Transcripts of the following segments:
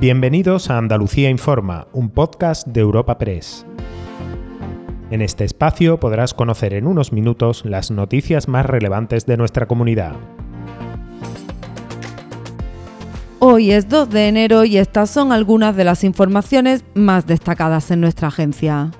Bienvenidos a Andalucía Informa, un podcast de Europa Press. En este espacio podrás conocer en unos minutos las noticias más relevantes de nuestra comunidad. Hoy es 2 de enero y estas son algunas de las informaciones más destacadas en nuestra agencia.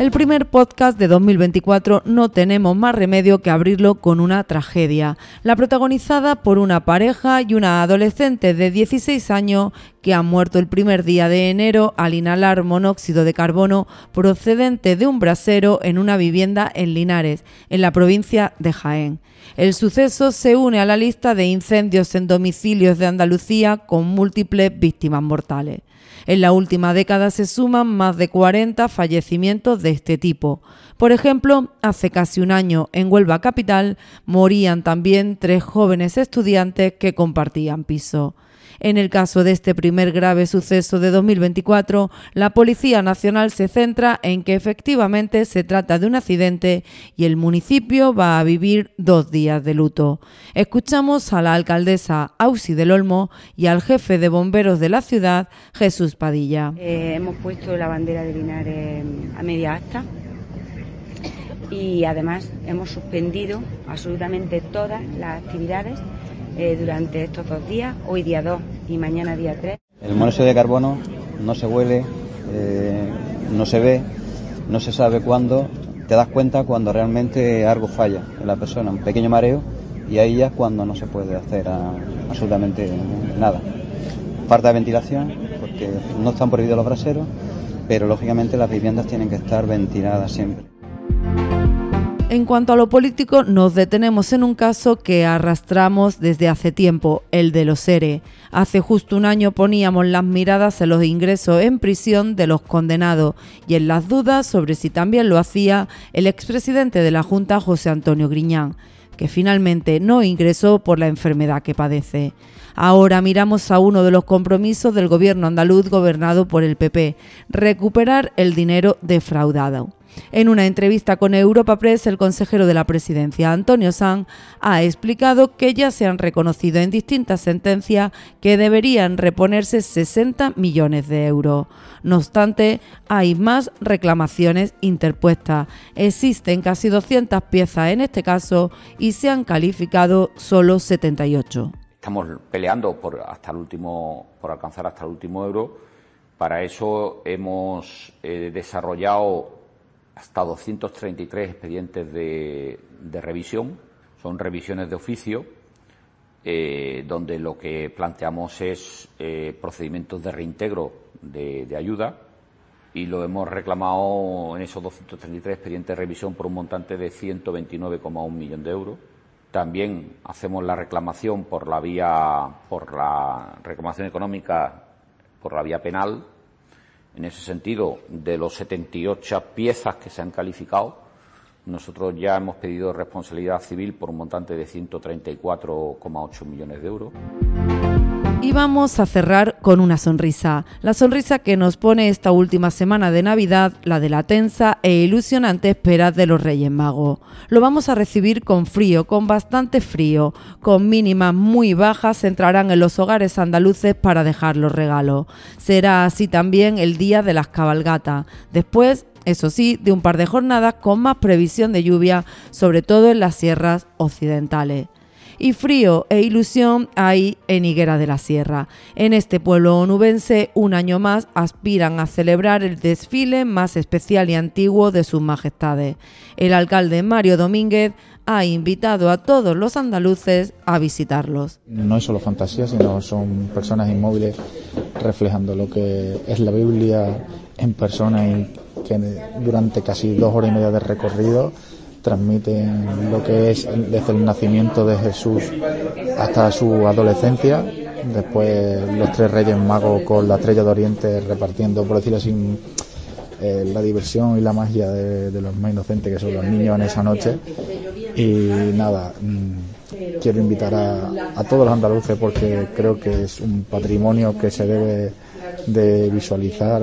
El primer podcast de 2024 no tenemos más remedio que abrirlo con una tragedia, la protagonizada por una pareja y una adolescente de 16 años que han muerto el primer día de enero al inhalar monóxido de carbono procedente de un brasero en una vivienda en Linares, en la provincia de Jaén. El suceso se une a la lista de incendios en domicilios de Andalucía con múltiples víctimas mortales. En la última década se suman más de 40 fallecimientos de este tipo. Por ejemplo, hace casi un año en Huelva Capital morían también tres jóvenes estudiantes que compartían piso. En el caso de este primer grave suceso de 2024, la Policía Nacional se centra en que efectivamente se trata de un accidente y el municipio va a vivir dos días de luto. Escuchamos a la alcaldesa Ausi del Olmo y al jefe de bomberos de la ciudad, Jesús Padilla. Eh, hemos puesto la bandera de Linares a media asta y además hemos suspendido absolutamente todas las actividades eh, durante estos dos días, hoy día 2 y mañana día 3. El monóxido de carbono no se huele, eh, no se ve, no se sabe cuándo, te das cuenta cuando realmente algo falla en la persona, un pequeño mareo, y ahí ya es cuando no se puede hacer absolutamente nada. Falta de ventilación, porque no están prohibidos los braseros, pero lógicamente las viviendas tienen que estar ventiladas siempre. En cuanto a lo político, nos detenemos en un caso que arrastramos desde hace tiempo, el de los ERE. Hace justo un año poníamos las miradas en los ingresos en prisión de los condenados y en las dudas sobre si también lo hacía el expresidente de la Junta, José Antonio Griñán, que finalmente no ingresó por la enfermedad que padece. Ahora miramos a uno de los compromisos del gobierno andaluz gobernado por el PP, recuperar el dinero defraudado. En una entrevista con Europa Press, el consejero de la presidencia, Antonio Sanz, ha explicado que ya se han reconocido en distintas sentencias que deberían reponerse 60 millones de euros. No obstante, hay más reclamaciones interpuestas. Existen casi 200 piezas en este caso y se han calificado solo 78. Estamos peleando por, hasta el último, por alcanzar hasta el último euro. Para eso hemos eh, desarrollado hasta 233 expedientes de, revisión, son revisiones de oficio, eh, donde lo que planteamos es eh, procedimientos de reintegro de, ayuda y lo hemos reclamado en esos 233 expedientes de revisión por un montante de 129,1 millones de euros. También hacemos la reclamación por la vía, por la reclamación económica, por la vía penal, en ese sentido, de los 78 piezas que se han calificado, nosotros ya hemos pedido responsabilidad civil por un montante de 134,8 millones de euros. Y vamos a cerrar con una sonrisa, la sonrisa que nos pone esta última semana de Navidad, la de la tensa e ilusionante espera de los Reyes Magos. Lo vamos a recibir con frío, con bastante frío, con mínimas muy bajas entrarán en los hogares andaluces para dejar los regalos. Será así también el día de las cabalgatas. Después eso sí, de un par de jornadas con más previsión de lluvia, sobre todo en las sierras occidentales y frío e ilusión hay en Higuera de la Sierra. En este pueblo onubense, un año más, aspiran a celebrar el desfile más especial y antiguo de sus majestades. El alcalde Mario Domínguez ha invitado a todos los andaluces a visitarlos. No es solo fantasía, sino son personas inmóviles reflejando lo que es la Biblia en persona y que durante casi dos horas y media de recorrido transmiten lo que es desde el nacimiento de Jesús hasta su adolescencia, después los tres reyes magos con la estrella de Oriente repartiendo, por decirlo así, eh, la diversión y la magia de, los más inocentes que son los niños en esa noche. Y nada, mm, quiero invitar a, a todos los andaluces porque creo que es un patrimonio que se debe de visualizar.